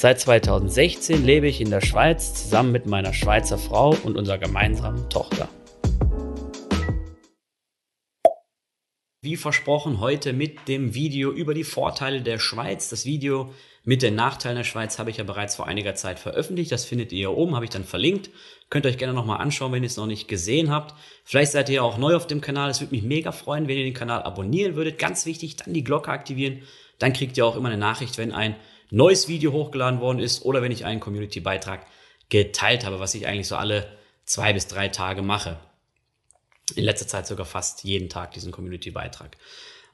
Seit 2016 lebe ich in der Schweiz zusammen mit meiner Schweizer Frau und unserer gemeinsamen Tochter. Wie versprochen, heute mit dem Video über die Vorteile der Schweiz. Das Video mit den Nachteilen der Schweiz habe ich ja bereits vor einiger Zeit veröffentlicht. Das findet ihr hier oben, habe ich dann verlinkt. Könnt ihr euch gerne nochmal anschauen, wenn ihr es noch nicht gesehen habt. Vielleicht seid ihr ja auch neu auf dem Kanal. Es würde mich mega freuen, wenn ihr den Kanal abonnieren würdet. Ganz wichtig, dann die Glocke aktivieren. Dann kriegt ihr auch immer eine Nachricht, wenn ein neues Video hochgeladen worden ist oder wenn ich einen Community-Beitrag geteilt habe, was ich eigentlich so alle zwei bis drei Tage mache in letzter Zeit sogar fast jeden Tag diesen Community-Beitrag.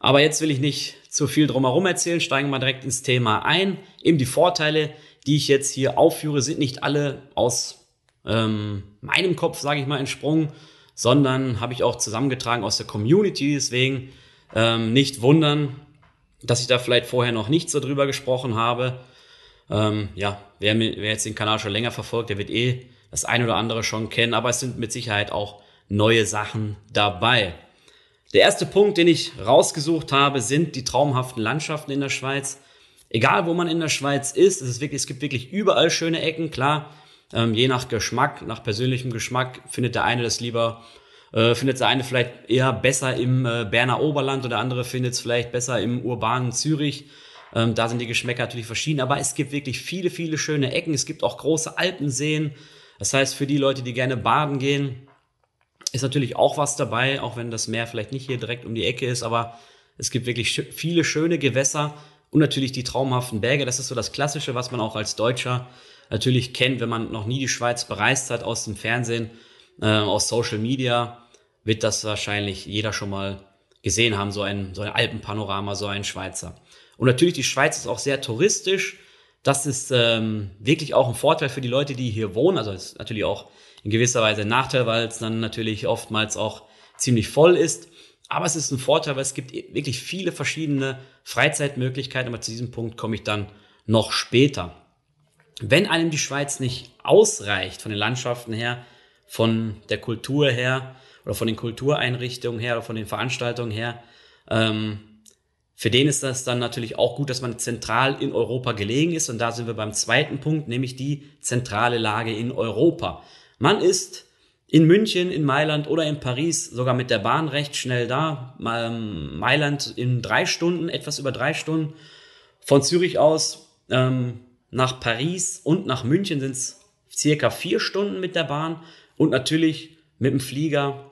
Aber jetzt will ich nicht zu viel drumherum erzählen, steigen wir direkt ins Thema ein. Eben die Vorteile, die ich jetzt hier aufführe, sind nicht alle aus ähm, meinem Kopf, sage ich mal, entsprungen, sondern habe ich auch zusammengetragen aus der Community. Deswegen ähm, nicht wundern, dass ich da vielleicht vorher noch nicht so drüber gesprochen habe. Ähm, ja, wer, wer jetzt den Kanal schon länger verfolgt, der wird eh das ein oder andere schon kennen, aber es sind mit Sicherheit auch neue Sachen dabei. Der erste Punkt, den ich rausgesucht habe, sind die traumhaften Landschaften in der Schweiz. Egal, wo man in der Schweiz ist, es, ist wirklich, es gibt wirklich überall schöne Ecken. Klar, ähm, je nach Geschmack, nach persönlichem Geschmack findet der eine das lieber, äh, findet der eine vielleicht eher besser im äh, Berner Oberland oder der andere findet es vielleicht besser im urbanen Zürich. Ähm, da sind die Geschmäcker natürlich verschieden, aber es gibt wirklich viele, viele schöne Ecken. Es gibt auch große Alpenseen. Das heißt, für die Leute, die gerne baden gehen, ist natürlich auch was dabei, auch wenn das Meer vielleicht nicht hier direkt um die Ecke ist, aber es gibt wirklich viele schöne Gewässer und natürlich die traumhaften Berge. Das ist so das Klassische, was man auch als Deutscher natürlich kennt, wenn man noch nie die Schweiz bereist hat aus dem Fernsehen, äh, aus Social Media, wird das wahrscheinlich jeder schon mal gesehen haben, so ein, so ein Alpenpanorama, so ein Schweizer. Und natürlich, die Schweiz ist auch sehr touristisch. Das ist ähm, wirklich auch ein Vorteil für die Leute, die hier wohnen. Also ist natürlich auch in gewisser Weise ein Nachteil, weil es dann natürlich oftmals auch ziemlich voll ist. Aber es ist ein Vorteil, weil es gibt wirklich viele verschiedene Freizeitmöglichkeiten, aber zu diesem Punkt komme ich dann noch später. Wenn einem die Schweiz nicht ausreicht von den Landschaften her, von der Kultur her oder von den Kultureinrichtungen her oder von den Veranstaltungen her, ähm, für den ist das dann natürlich auch gut, dass man zentral in Europa gelegen ist. Und da sind wir beim zweiten Punkt, nämlich die zentrale Lage in Europa. Man ist in München, in Mailand oder in Paris sogar mit der Bahn recht schnell da. Mailand in drei Stunden, etwas über drei Stunden. Von Zürich aus ähm, nach Paris und nach München sind es circa vier Stunden mit der Bahn. Und natürlich mit dem Flieger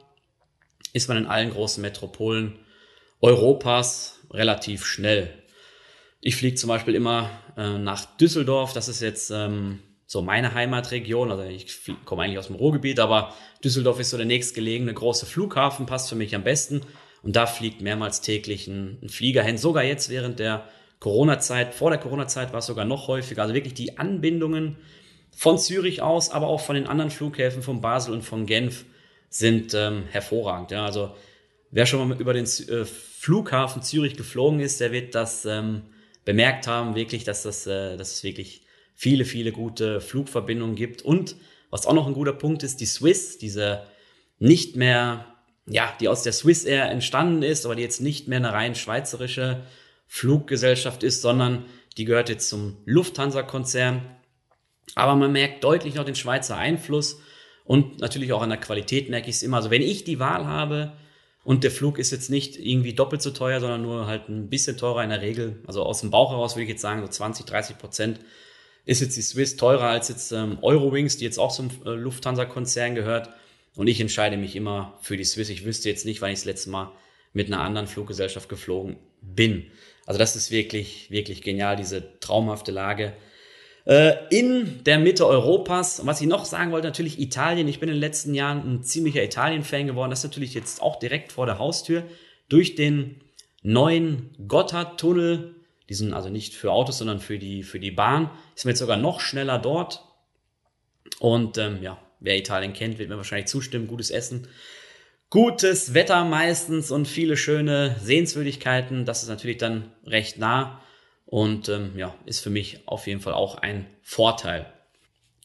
ist man in allen großen Metropolen Europas relativ schnell. Ich fliege zum Beispiel immer äh, nach Düsseldorf. Das ist jetzt ähm, so meine Heimatregion. Also ich komme eigentlich aus dem Ruhrgebiet, aber Düsseldorf ist so der nächstgelegene große Flughafen, passt für mich am besten. Und da fliegt mehrmals täglich ein, ein Flieger hin. Sogar jetzt während der Corona-Zeit, vor der Corona-Zeit war es sogar noch häufiger. Also wirklich die Anbindungen von Zürich aus, aber auch von den anderen Flughäfen von Basel und von Genf sind ähm, hervorragend. Ja, also wer schon mal über den äh, Flughafen Zürich geflogen ist, der wird das ähm, bemerkt haben, wirklich, dass das, äh, das ist wirklich viele, viele gute Flugverbindungen gibt. Und was auch noch ein guter Punkt ist, die Swiss, diese nicht mehr, ja, die aus der Swiss Air entstanden ist, aber die jetzt nicht mehr eine rein schweizerische Fluggesellschaft ist, sondern die gehört jetzt zum Lufthansa-Konzern. Aber man merkt deutlich noch den Schweizer Einfluss und natürlich auch an der Qualität merke ich es immer. Also wenn ich die Wahl habe und der Flug ist jetzt nicht irgendwie doppelt so teuer, sondern nur halt ein bisschen teurer in der Regel, also aus dem Bauch heraus würde ich jetzt sagen so 20, 30 Prozent, ist jetzt die Swiss teurer als jetzt ähm, Eurowings, die jetzt auch zum äh, Lufthansa-Konzern gehört. Und ich entscheide mich immer für die Swiss. Ich wüsste jetzt nicht, wann ich das letzte Mal mit einer anderen Fluggesellschaft geflogen bin. Also das ist wirklich, wirklich genial, diese traumhafte Lage. Äh, in der Mitte Europas. Und was ich noch sagen wollte, natürlich Italien. Ich bin in den letzten Jahren ein ziemlicher Italien-Fan geworden. Das ist natürlich jetzt auch direkt vor der Haustür. Durch den neuen Gotthardtunnel die sind also nicht für Autos, sondern für die, für die Bahn. Ist man jetzt sogar noch schneller dort. Und ähm, ja, wer Italien kennt, wird mir wahrscheinlich zustimmen. Gutes Essen, gutes Wetter meistens und viele schöne Sehenswürdigkeiten. Das ist natürlich dann recht nah und ähm, ja, ist für mich auf jeden Fall auch ein Vorteil.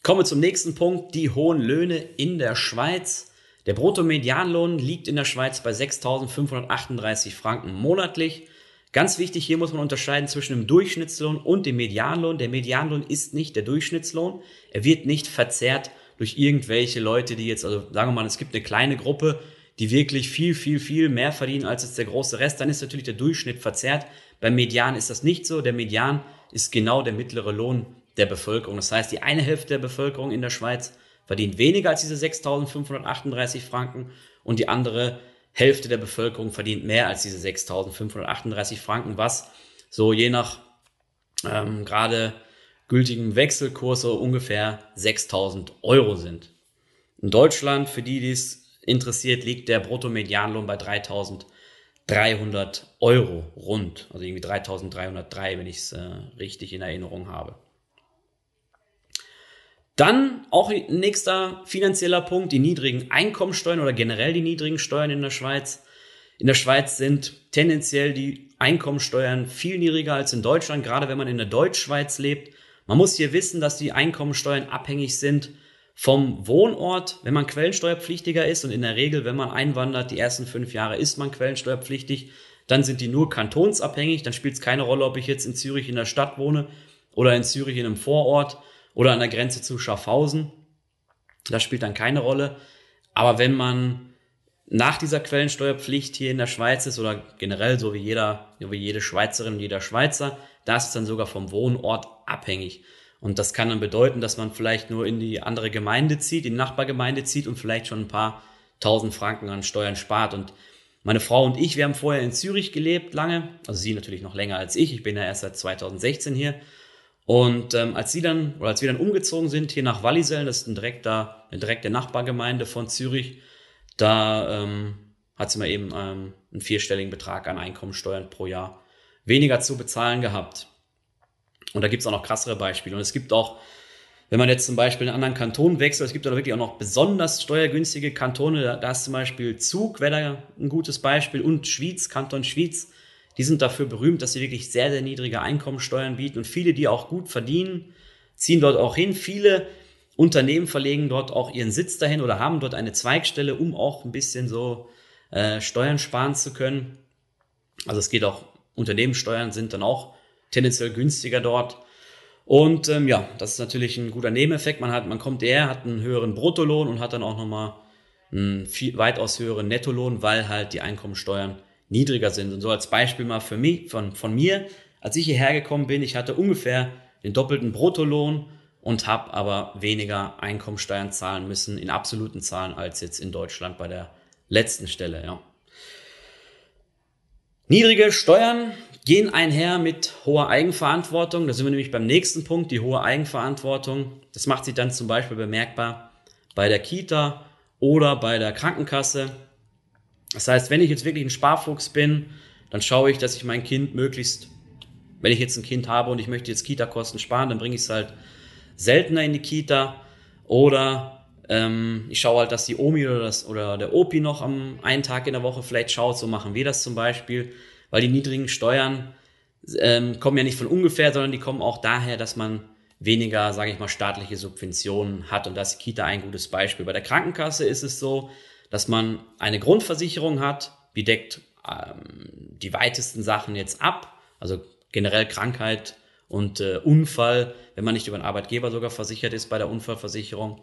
Kommen wir zum nächsten Punkt, die hohen Löhne in der Schweiz. Der Bruttomedianlohn liegt in der Schweiz bei 6.538 Franken monatlich. Ganz wichtig, hier muss man unterscheiden zwischen dem Durchschnittslohn und dem Medianlohn. Der Medianlohn ist nicht der Durchschnittslohn. Er wird nicht verzerrt durch irgendwelche Leute, die jetzt, also sagen wir mal, es gibt eine kleine Gruppe, die wirklich viel, viel, viel mehr verdienen als jetzt der große Rest. Dann ist natürlich der Durchschnitt verzerrt. Beim Median ist das nicht so. Der Median ist genau der mittlere Lohn der Bevölkerung. Das heißt, die eine Hälfte der Bevölkerung in der Schweiz verdient weniger als diese 6.538 Franken und die andere Hälfte der Bevölkerung verdient mehr als diese 6.538 Franken, was so je nach ähm, gerade gültigem Wechselkurs so ungefähr 6.000 Euro sind. In Deutschland, für die, die es interessiert, liegt der Bruttomedianlohn bei 3.300 Euro rund. Also irgendwie 3.303, wenn ich es äh, richtig in Erinnerung habe. Dann auch nächster finanzieller Punkt, die niedrigen Einkommensteuern oder generell die niedrigen Steuern in der Schweiz. In der Schweiz sind tendenziell die Einkommensteuern viel niedriger als in Deutschland, gerade wenn man in der Deutschschweiz lebt. Man muss hier wissen, dass die Einkommensteuern abhängig sind vom Wohnort, wenn man quellensteuerpflichtiger ist und in der Regel, wenn man einwandert, die ersten fünf Jahre ist man quellensteuerpflichtig, dann sind die nur kantonsabhängig, dann spielt es keine Rolle, ob ich jetzt in Zürich in der Stadt wohne oder in Zürich in einem Vorort oder an der Grenze zu Schaffhausen. Das spielt dann keine Rolle. Aber wenn man nach dieser Quellensteuerpflicht hier in der Schweiz ist oder generell so wie jeder, wie jede Schweizerin, jeder Schweizer, da ist es dann sogar vom Wohnort abhängig. Und das kann dann bedeuten, dass man vielleicht nur in die andere Gemeinde zieht, in die Nachbargemeinde zieht und vielleicht schon ein paar tausend Franken an Steuern spart. Und meine Frau und ich, wir haben vorher in Zürich gelebt lange, also sie natürlich noch länger als ich. Ich bin ja erst seit 2016 hier. Und ähm, als sie dann, oder als wir dann umgezogen sind hier nach Wallisellen, das ist ein direkter, eine direkte Nachbargemeinde von Zürich, da ähm, hat sie mal eben ähm, einen vierstelligen Betrag an Einkommensteuern pro Jahr weniger zu bezahlen gehabt. Und da gibt's auch noch krassere Beispiele. Und es gibt auch, wenn man jetzt zum Beispiel in einen anderen Kanton wechselt, es gibt da wirklich auch noch besonders steuergünstige Kantone. Da, da ist zum Beispiel Zug, wäre da ein gutes Beispiel, und Schwyz, Kanton Schwyz die sind dafür berühmt, dass sie wirklich sehr, sehr niedrige Einkommensteuern bieten und viele, die auch gut verdienen, ziehen dort auch hin. Viele Unternehmen verlegen dort auch ihren Sitz dahin oder haben dort eine Zweigstelle, um auch ein bisschen so äh, Steuern sparen zu können. Also es geht auch, Unternehmenssteuern sind dann auch tendenziell günstiger dort. Und ähm, ja, das ist natürlich ein guter Nebeneffekt. Man hat, man kommt eher, hat einen höheren Bruttolohn und hat dann auch nochmal einen viel, weitaus höheren Nettolohn, weil halt die Einkommensteuern niedriger sind. Und so als Beispiel mal für mich, von, von mir, als ich hierher gekommen bin, ich hatte ungefähr den doppelten Bruttolohn und habe aber weniger Einkommensteuern zahlen müssen in absoluten Zahlen als jetzt in Deutschland bei der letzten Stelle. Ja. Niedrige Steuern gehen einher mit hoher Eigenverantwortung. Da sind wir nämlich beim nächsten Punkt, die hohe Eigenverantwortung. Das macht sich dann zum Beispiel bemerkbar bei der Kita oder bei der Krankenkasse. Das heißt, wenn ich jetzt wirklich ein Sparfuchs bin, dann schaue ich, dass ich mein Kind möglichst, wenn ich jetzt ein Kind habe und ich möchte jetzt Kita-Kosten sparen, dann bringe ich es halt seltener in die Kita oder ähm, ich schaue halt, dass die Omi oder, das, oder der Opi noch am einen Tag in der Woche vielleicht schaut. So machen wir das zum Beispiel, weil die niedrigen Steuern ähm, kommen ja nicht von ungefähr, sondern die kommen auch daher, dass man weniger, sage ich mal, staatliche Subventionen hat. Und da ist Kita ein gutes Beispiel. Bei der Krankenkasse ist es so, dass man eine Grundversicherung hat, die deckt ähm, die weitesten Sachen jetzt ab, also generell Krankheit und äh, Unfall, wenn man nicht über einen Arbeitgeber sogar versichert ist bei der Unfallversicherung.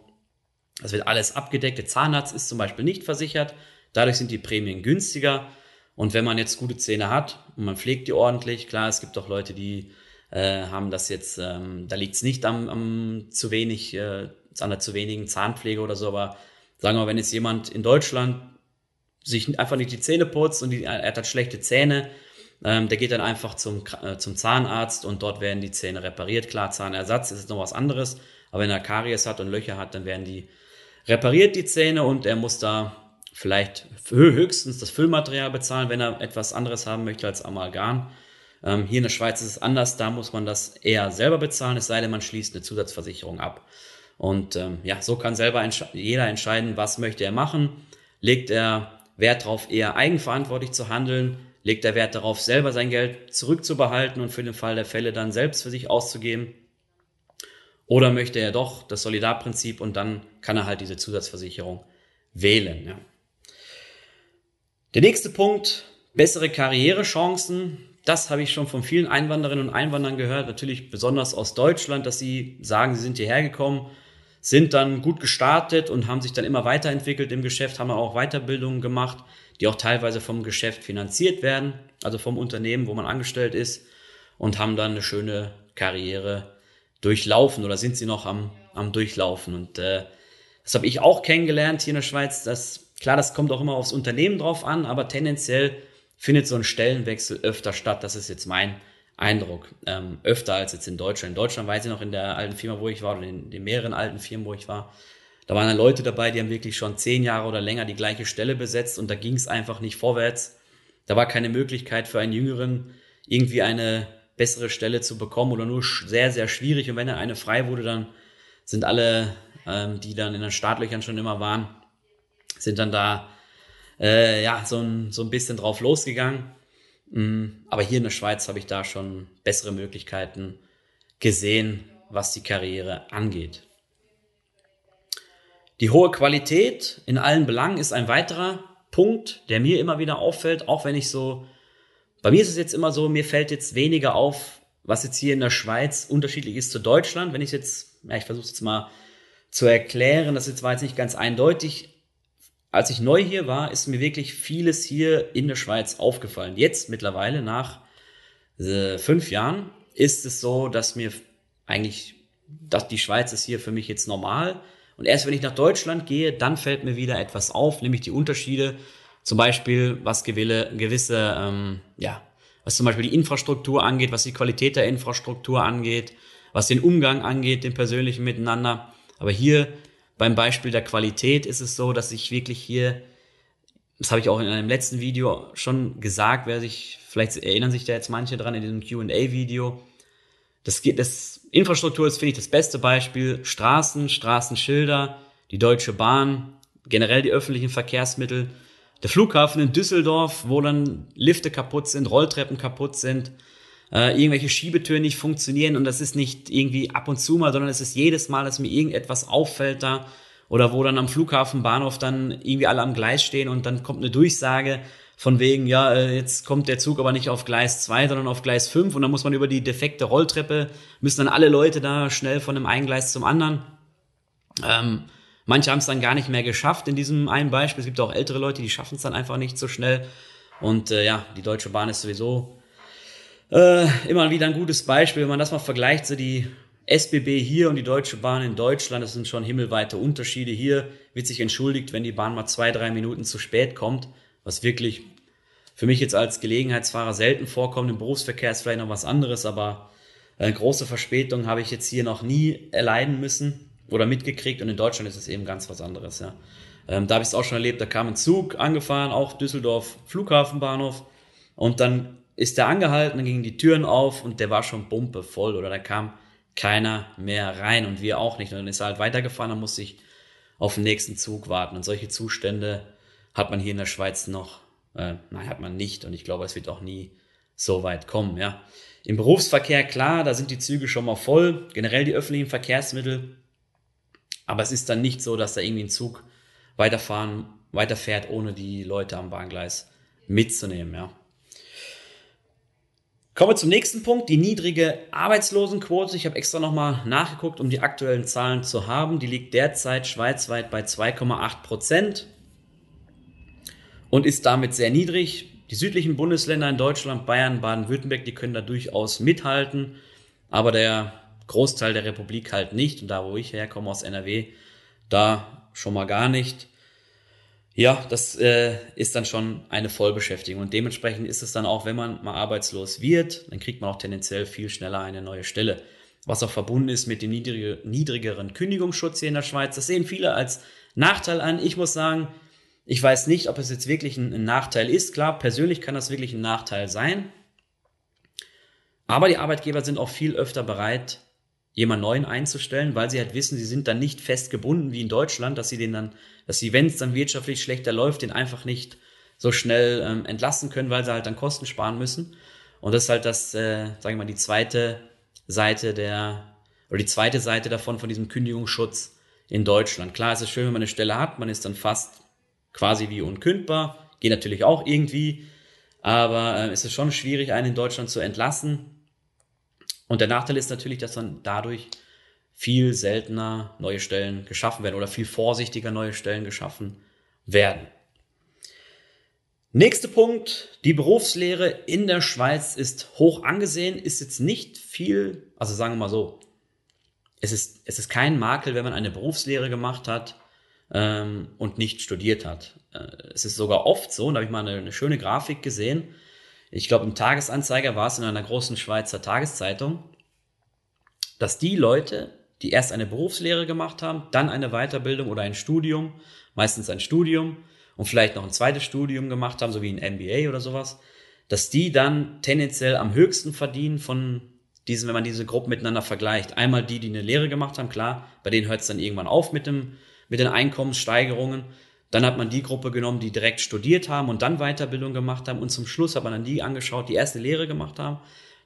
Das wird alles abgedeckt. Der Zahnarzt ist zum Beispiel nicht versichert. Dadurch sind die Prämien günstiger. Und wenn man jetzt gute Zähne hat und man pflegt die ordentlich, klar, es gibt auch Leute, die äh, haben das jetzt, ähm, da liegt es nicht am, am zu wenig, äh, an der zu wenigen Zahnpflege oder so, aber sagen wir, wenn jetzt jemand in Deutschland sich einfach nicht die Zähne putzt und die, er hat schlechte Zähne, ähm, der geht dann einfach zum, äh, zum Zahnarzt und dort werden die Zähne repariert. Klar, Zahnersatz ist noch was anderes, aber wenn er Karies hat und Löcher hat, dann werden die repariert, die Zähne, und er muss da vielleicht höchstens das Füllmaterial bezahlen, wenn er etwas anderes haben möchte als Amalgam. Ähm, hier in der Schweiz ist es anders, da muss man das eher selber bezahlen, es sei denn, man schließt eine Zusatzversicherung ab. Und ähm, ja, so kann selber entsch jeder entscheiden, was möchte er machen. Legt er Wert darauf, eher eigenverantwortlich zu handeln? Legt er Wert darauf, selber sein Geld zurückzubehalten und für den Fall der Fälle dann selbst für sich auszugeben? Oder möchte er doch das Solidarprinzip und dann kann er halt diese Zusatzversicherung wählen. Ja. Der nächste Punkt, bessere Karrierechancen. Das habe ich schon von vielen Einwanderinnen und Einwanderern gehört, natürlich besonders aus Deutschland, dass sie sagen, sie sind hierher gekommen, sind dann gut gestartet und haben sich dann immer weiterentwickelt im Geschäft, haben auch Weiterbildungen gemacht, die auch teilweise vom Geschäft finanziert werden, also vom Unternehmen, wo man angestellt ist und haben dann eine schöne Karriere durchlaufen oder sind sie noch am, am Durchlaufen. Und äh, das habe ich auch kennengelernt hier in der Schweiz. Das, klar, das kommt auch immer aufs Unternehmen drauf an, aber tendenziell findet so ein Stellenwechsel öfter statt. Das ist jetzt mein Eindruck. Ähm, öfter als jetzt in Deutschland. In Deutschland weiß ich noch in der alten Firma, wo ich war, oder in den mehreren alten Firmen, wo ich war, da waren dann Leute dabei, die haben wirklich schon zehn Jahre oder länger die gleiche Stelle besetzt und da ging es einfach nicht vorwärts. Da war keine Möglichkeit für einen Jüngeren, irgendwie eine bessere Stelle zu bekommen oder nur sehr, sehr schwierig. Und wenn er eine frei wurde, dann sind alle, ähm, die dann in den Startlöchern schon immer waren, sind dann da äh, ja so ein, so ein bisschen drauf losgegangen. Mm, aber hier in der Schweiz habe ich da schon bessere Möglichkeiten gesehen, was die Karriere angeht. Die hohe Qualität in allen Belangen ist ein weiterer Punkt, der mir immer wieder auffällt, auch wenn ich so, bei mir ist es jetzt immer so, mir fällt jetzt weniger auf, was jetzt hier in der Schweiz unterschiedlich ist zu Deutschland. Wenn ich jetzt, ja, ich versuche es jetzt mal zu erklären, das zwar jetzt nicht ganz eindeutig, als ich neu hier war, ist mir wirklich vieles hier in der Schweiz aufgefallen. Jetzt mittlerweile nach äh, fünf Jahren ist es so, dass mir eigentlich, dass die Schweiz ist hier für mich jetzt normal. Und erst wenn ich nach Deutschland gehe, dann fällt mir wieder etwas auf, nämlich die Unterschiede. Zum Beispiel, was gewille, gewisse, ähm, ja, was zum Beispiel die Infrastruktur angeht, was die Qualität der Infrastruktur angeht, was den Umgang angeht, den persönlichen Miteinander. Aber hier beim Beispiel der Qualität ist es so, dass ich wirklich hier, das habe ich auch in einem letzten Video schon gesagt, wer sich, vielleicht erinnern sich da jetzt manche dran in diesem Q&A-Video. Das geht, das Infrastruktur ist, finde ich, das beste Beispiel. Straßen, Straßenschilder, die Deutsche Bahn, generell die öffentlichen Verkehrsmittel. Der Flughafen in Düsseldorf, wo dann Lifte kaputt sind, Rolltreppen kaputt sind, äh, irgendwelche Schiebetüren nicht funktionieren und das ist nicht irgendwie ab und zu mal, sondern es ist jedes Mal, dass mir irgendetwas auffällt da oder wo dann am Flughafen, Bahnhof dann irgendwie alle am Gleis stehen und dann kommt eine Durchsage von wegen, ja, äh, jetzt kommt der Zug aber nicht auf Gleis 2, sondern auf Gleis 5 und dann muss man über die defekte Rolltreppe, müssen dann alle Leute da schnell von einem einen Gleis zum anderen. Ähm, manche haben es dann gar nicht mehr geschafft in diesem einen Beispiel. Es gibt auch ältere Leute, die schaffen es dann einfach nicht so schnell. Und äh, ja, die Deutsche Bahn ist sowieso äh, immer wieder ein gutes Beispiel, wenn man das mal vergleicht, so die SBB hier und die Deutsche Bahn in Deutschland, das sind schon himmelweite Unterschiede. Hier wird sich entschuldigt, wenn die Bahn mal zwei, drei Minuten zu spät kommt, was wirklich für mich jetzt als Gelegenheitsfahrer selten vorkommt. Im Berufsverkehr ist vielleicht noch was anderes, aber eine große Verspätung habe ich jetzt hier noch nie erleiden müssen oder mitgekriegt und in Deutschland ist es eben ganz was anderes. Ja. Ähm, da habe ich es auch schon erlebt, da kam ein Zug angefahren, auch Düsseldorf Flughafenbahnhof und dann ist der angehalten, dann gingen die Türen auf und der war schon bumpe voll oder da kam keiner mehr rein und wir auch nicht. Und dann ist er halt weitergefahren, dann musste ich auf den nächsten Zug warten. Und solche Zustände hat man hier in der Schweiz noch, äh, nein, hat man nicht. Und ich glaube, es wird auch nie so weit kommen, ja. Im Berufsverkehr, klar, da sind die Züge schon mal voll, generell die öffentlichen Verkehrsmittel. Aber es ist dann nicht so, dass da irgendwie ein Zug weiterfahren, weiterfährt, ohne die Leute am Bahngleis mitzunehmen, ja. Kommen wir zum nächsten Punkt, die niedrige Arbeitslosenquote. Ich habe extra nochmal nachgeguckt, um die aktuellen Zahlen zu haben. Die liegt derzeit schweizweit bei 2,8 Prozent und ist damit sehr niedrig. Die südlichen Bundesländer in Deutschland, Bayern, Baden-Württemberg, die können da durchaus mithalten, aber der Großteil der Republik halt nicht. Und da, wo ich herkomme aus NRW, da schon mal gar nicht. Ja, das äh, ist dann schon eine Vollbeschäftigung und dementsprechend ist es dann auch, wenn man mal arbeitslos wird, dann kriegt man auch tendenziell viel schneller eine neue Stelle. Was auch verbunden ist mit dem niedrige, niedrigeren Kündigungsschutz hier in der Schweiz. Das sehen viele als Nachteil an. Ich muss sagen, ich weiß nicht, ob es jetzt wirklich ein, ein Nachteil ist. Klar, persönlich kann das wirklich ein Nachteil sein. Aber die Arbeitgeber sind auch viel öfter bereit, jemand neuen einzustellen, weil sie halt wissen, sie sind dann nicht fest gebunden wie in Deutschland, dass sie den dann, dass sie, wenn es dann wirtschaftlich schlechter läuft, den einfach nicht so schnell ähm, entlassen können, weil sie halt dann Kosten sparen müssen. Und das ist halt das, äh, sagen wir mal, die zweite Seite der, oder die zweite Seite davon, von diesem Kündigungsschutz in Deutschland. Klar, es ist schön, wenn man eine Stelle hat, man ist dann fast quasi wie unkündbar, geht natürlich auch irgendwie, aber äh, es ist schon schwierig, einen in Deutschland zu entlassen. Und der Nachteil ist natürlich, dass dann dadurch viel seltener neue Stellen geschaffen werden oder viel vorsichtiger neue Stellen geschaffen werden. Nächster Punkt, die Berufslehre in der Schweiz ist hoch angesehen, ist jetzt nicht viel, also sagen wir mal so, es ist, es ist kein Makel, wenn man eine Berufslehre gemacht hat ähm, und nicht studiert hat. Äh, es ist sogar oft so, und da habe ich mal eine, eine schöne Grafik gesehen, ich glaube im Tagesanzeiger war es in einer großen Schweizer Tageszeitung, dass die Leute, die erst eine Berufslehre gemacht haben, dann eine Weiterbildung oder ein Studium, meistens ein Studium, und vielleicht noch ein zweites Studium gemacht haben, so wie ein MBA oder sowas, dass die dann tendenziell am höchsten verdienen von diesen, wenn man diese Gruppen miteinander vergleicht. Einmal die, die eine Lehre gemacht haben, klar, bei denen hört es dann irgendwann auf mit, dem, mit den Einkommenssteigerungen. Dann hat man die Gruppe genommen, die direkt studiert haben und dann Weiterbildung gemacht haben. Und zum Schluss hat man dann die angeschaut, die erste Lehre gemacht haben,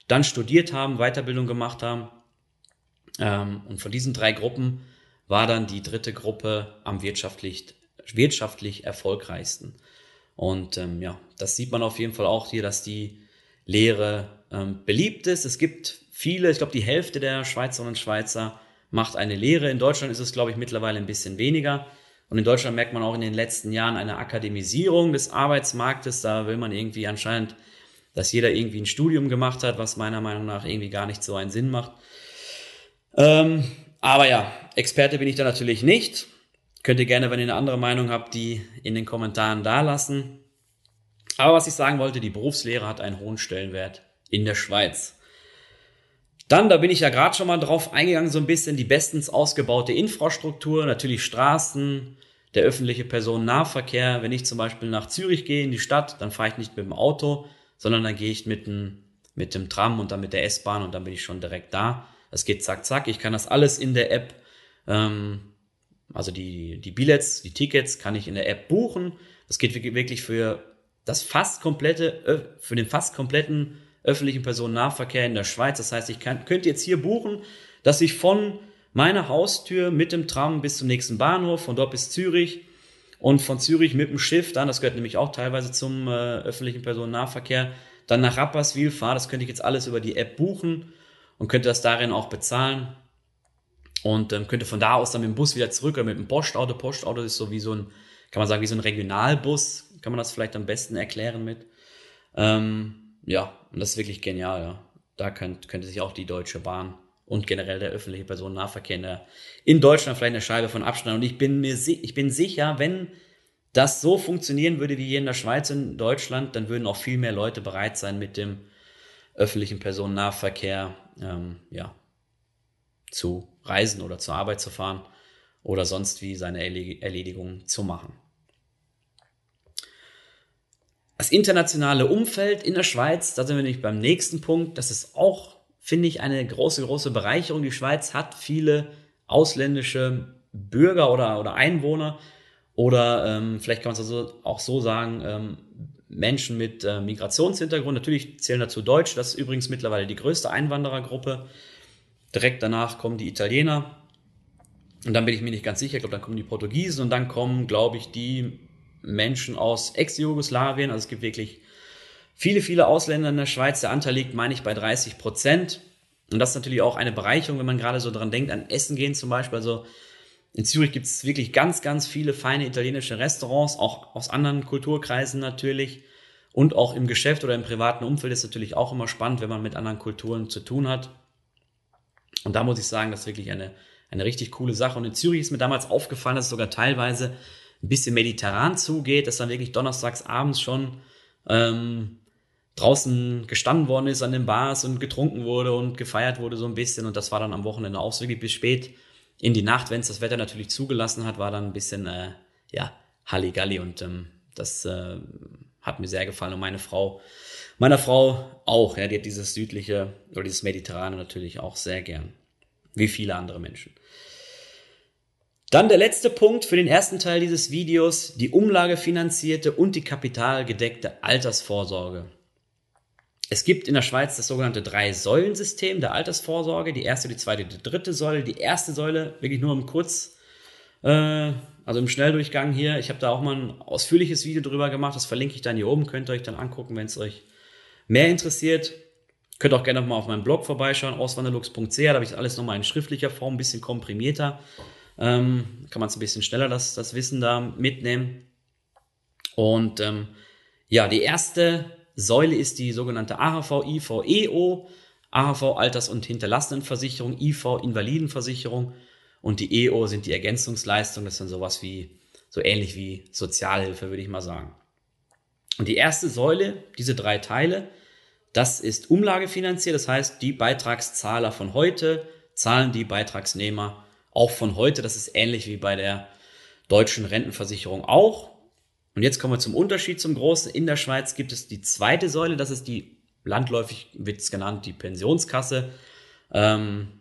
dann studiert haben, Weiterbildung gemacht haben. Ähm, und von diesen drei Gruppen war dann die dritte Gruppe am wirtschaftlich wirtschaftlich erfolgreichsten. Und ähm, ja, das sieht man auf jeden Fall auch hier, dass die Lehre ähm, beliebt ist. Es gibt viele, ich glaube, die Hälfte der Schweizerinnen und Schweizer macht eine Lehre. In Deutschland ist es, glaube ich, mittlerweile ein bisschen weniger. Und in Deutschland merkt man auch in den letzten Jahren eine Akademisierung des Arbeitsmarktes. Da will man irgendwie anscheinend, dass jeder irgendwie ein Studium gemacht hat, was meiner Meinung nach irgendwie gar nicht so einen Sinn macht. Ähm, aber ja, Experte bin ich da natürlich nicht. Könnt ihr gerne, wenn ihr eine andere Meinung habt, die in den Kommentaren da lassen. Aber was ich sagen wollte, die Berufslehre hat einen hohen Stellenwert in der Schweiz. Dann, da bin ich ja gerade schon mal drauf eingegangen, so ein bisschen die bestens ausgebaute Infrastruktur, natürlich Straßen, der öffentliche Personennahverkehr. Wenn ich zum Beispiel nach Zürich gehe in die Stadt, dann fahre ich nicht mit dem Auto, sondern dann gehe ich mit dem, mit dem Tram und dann mit der S-Bahn und dann bin ich schon direkt da. Das geht zack, zack. Ich kann das alles in der App ähm, also die, die Billets, die Tickets kann ich in der App buchen. Das geht wirklich für das fast komplette, für den fast kompletten öffentlichen Personennahverkehr in der Schweiz. Das heißt, ich kann, könnte jetzt hier buchen, dass ich von meiner Haustür mit dem Tram bis zum nächsten Bahnhof, von dort bis Zürich und von Zürich mit dem Schiff dann, das gehört nämlich auch teilweise zum äh, öffentlichen Personennahverkehr, dann nach Rapperswil fahre. Das könnte ich jetzt alles über die App buchen und könnte das darin auch bezahlen und ähm, könnte von da aus dann mit dem Bus wieder zurück oder mit dem Postauto. Postauto ist so wie so ein, kann man sagen, wie so ein Regionalbus, kann man das vielleicht am besten erklären mit. Ähm, ja, und das ist wirklich genial, ja. Da könnt, könnte sich auch die Deutsche Bahn und generell der öffentliche Personennahverkehr in, der, in Deutschland vielleicht eine Scheibe von abschneiden. Und ich bin mir ich bin sicher, wenn das so funktionieren würde wie hier in der Schweiz und Deutschland, dann würden auch viel mehr Leute bereit sein, mit dem öffentlichen Personennahverkehr ähm, ja, zu reisen oder zur Arbeit zu fahren oder sonst wie seine Erledigung zu machen. Das internationale Umfeld in der Schweiz, da sind wir nämlich beim nächsten Punkt. Das ist auch, finde ich, eine große, große Bereicherung. Die Schweiz hat viele ausländische Bürger oder, oder Einwohner oder ähm, vielleicht kann man es also auch so sagen, ähm, Menschen mit äh, Migrationshintergrund. Natürlich zählen dazu Deutsch, das ist übrigens mittlerweile die größte Einwanderergruppe. Direkt danach kommen die Italiener. Und dann bin ich mir nicht ganz sicher, ich glaube, dann kommen die Portugiesen und dann kommen, glaube ich, die Menschen aus Ex-Jugoslawien. Also es gibt wirklich viele, viele Ausländer in der Schweiz. Der Anteil liegt, meine ich, bei 30 Prozent. Und das ist natürlich auch eine Bereicherung, wenn man gerade so dran denkt, an Essen gehen zum Beispiel. Also in Zürich gibt es wirklich ganz, ganz viele feine italienische Restaurants, auch aus anderen Kulturkreisen natürlich. Und auch im Geschäft oder im privaten Umfeld ist natürlich auch immer spannend, wenn man mit anderen Kulturen zu tun hat. Und da muss ich sagen, das ist wirklich eine, eine richtig coole Sache. Und in Zürich ist mir damals aufgefallen, dass es sogar teilweise ein bisschen mediterran zugeht, dass dann wirklich donnerstags abends schon ähm, draußen gestanden worden ist an den Bars und getrunken wurde und gefeiert wurde so ein bisschen. Und das war dann am Wochenende auch so wirklich bis spät in die Nacht, wenn es das Wetter natürlich zugelassen hat, war dann ein bisschen, äh, ja, Halligalli. Und ähm, das äh, hat mir sehr gefallen. Und meine Frau Meiner Frau auch, ja, die hat dieses südliche oder dieses mediterrane natürlich auch sehr gern. wie viele andere Menschen. Dann der letzte Punkt für den ersten Teil dieses Videos, die umlagefinanzierte und die kapitalgedeckte Altersvorsorge. Es gibt in der Schweiz das sogenannte Drei-Säulen-System der Altersvorsorge. Die erste, die zweite, die dritte Säule. Die erste Säule, wirklich nur im Kurz, äh, also im Schnelldurchgang hier. Ich habe da auch mal ein ausführliches Video drüber gemacht. Das verlinke ich dann hier oben. Könnt ihr euch dann angucken, wenn es euch mehr interessiert. Könnt auch gerne nochmal auf meinem Blog vorbeischauen, auswanderlux.ch. Da habe ich das alles nochmal in schriftlicher Form, ein bisschen komprimierter. Ähm, kann man es ein bisschen schneller das, das Wissen da mitnehmen. Und ähm, ja, die erste Säule ist die sogenannte AHV, IV, EO, AHV Alters- und Hinterlassenenversicherung, IV Invalidenversicherung und die EO sind die Ergänzungsleistungen, das sind sowas wie, so ähnlich wie Sozialhilfe, würde ich mal sagen. Und die erste Säule, diese drei Teile, das ist umlagefinanziert, das heißt, die Beitragszahler von heute zahlen die Beitragsnehmer auch von heute. Das ist ähnlich wie bei der deutschen Rentenversicherung auch. Und jetzt kommen wir zum Unterschied zum Großen. In der Schweiz gibt es die zweite Säule, das ist die, landläufig wird es genannt, die Pensionskasse. Ähm,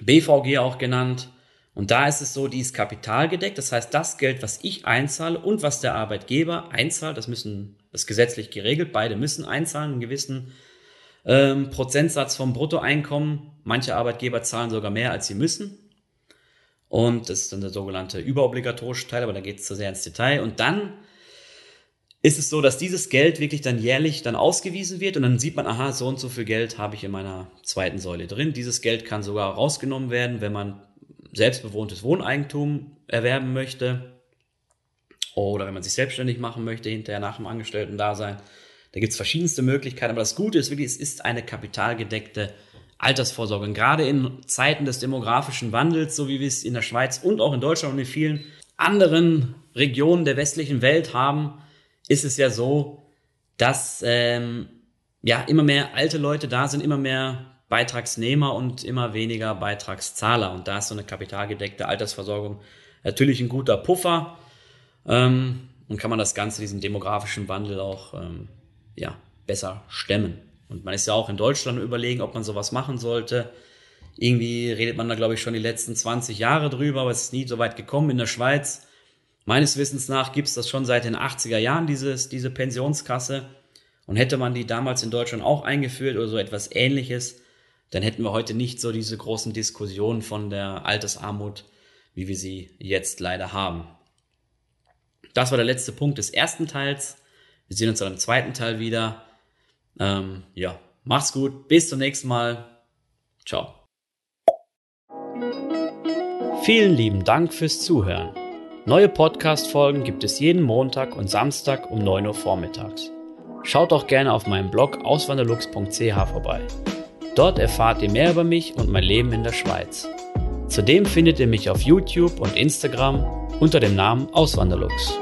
BVG auch genannt. Und da ist es so, die ist kapitalgedeckt. Das heißt, das Geld, was ich einzahle und was der Arbeitgeber einzahlt, das müssen, das ist gesetzlich geregelt, beide müssen einzahlen, einen gewissen ähm, Prozentsatz vom Bruttoeinkommen. Manche Arbeitgeber zahlen sogar mehr, als sie müssen. Und das ist dann der sogenannte überobligatorische Teil, aber da geht es zu sehr ins Detail. Und dann ist es so, dass dieses Geld wirklich dann jährlich dann ausgewiesen wird und dann sieht man, aha, so und so viel Geld habe ich in meiner zweiten Säule drin. Dieses Geld kann sogar rausgenommen werden, wenn man selbstbewohntes Wohneigentum erwerben möchte oder wenn man sich selbstständig machen möchte, hinterher nach dem Angestellten-Dasein. Da gibt es verschiedenste Möglichkeiten, aber das Gute ist wirklich, es ist eine kapitalgedeckte Altersvorsorge. Und gerade in Zeiten des demografischen Wandels, so wie wir es in der Schweiz und auch in Deutschland und in vielen anderen Regionen der westlichen Welt haben, ist es ja so, dass ähm, ja immer mehr alte Leute da sind, immer mehr Beitragsnehmer und immer weniger Beitragszahler. Und da ist so eine kapitalgedeckte Altersversorgung natürlich ein guter Puffer. Ähm, und kann man das Ganze, diesen demografischen Wandel auch ähm, ja, besser stemmen. Und man ist ja auch in Deutschland überlegen, ob man sowas machen sollte. Irgendwie redet man da, glaube ich, schon die letzten 20 Jahre drüber, aber es ist nie so weit gekommen. In der Schweiz, meines Wissens nach, gibt es das schon seit den 80er Jahren, dieses, diese Pensionskasse. Und hätte man die damals in Deutschland auch eingeführt oder so etwas ähnliches, dann hätten wir heute nicht so diese großen Diskussionen von der Altersarmut, wie wir sie jetzt leider haben. Das war der letzte Punkt des ersten Teils. Wir sehen uns dann im zweiten Teil wieder. Ähm, ja, mach's gut. Bis zum nächsten Mal. Ciao. Vielen lieben Dank fürs Zuhören. Neue Podcast-Folgen gibt es jeden Montag und Samstag um 9 Uhr vormittags. Schaut auch gerne auf meinem Blog auswanderlux.ch vorbei. Dort erfahrt ihr mehr über mich und mein Leben in der Schweiz. Zudem findet ihr mich auf YouTube und Instagram unter dem Namen Auswanderlux.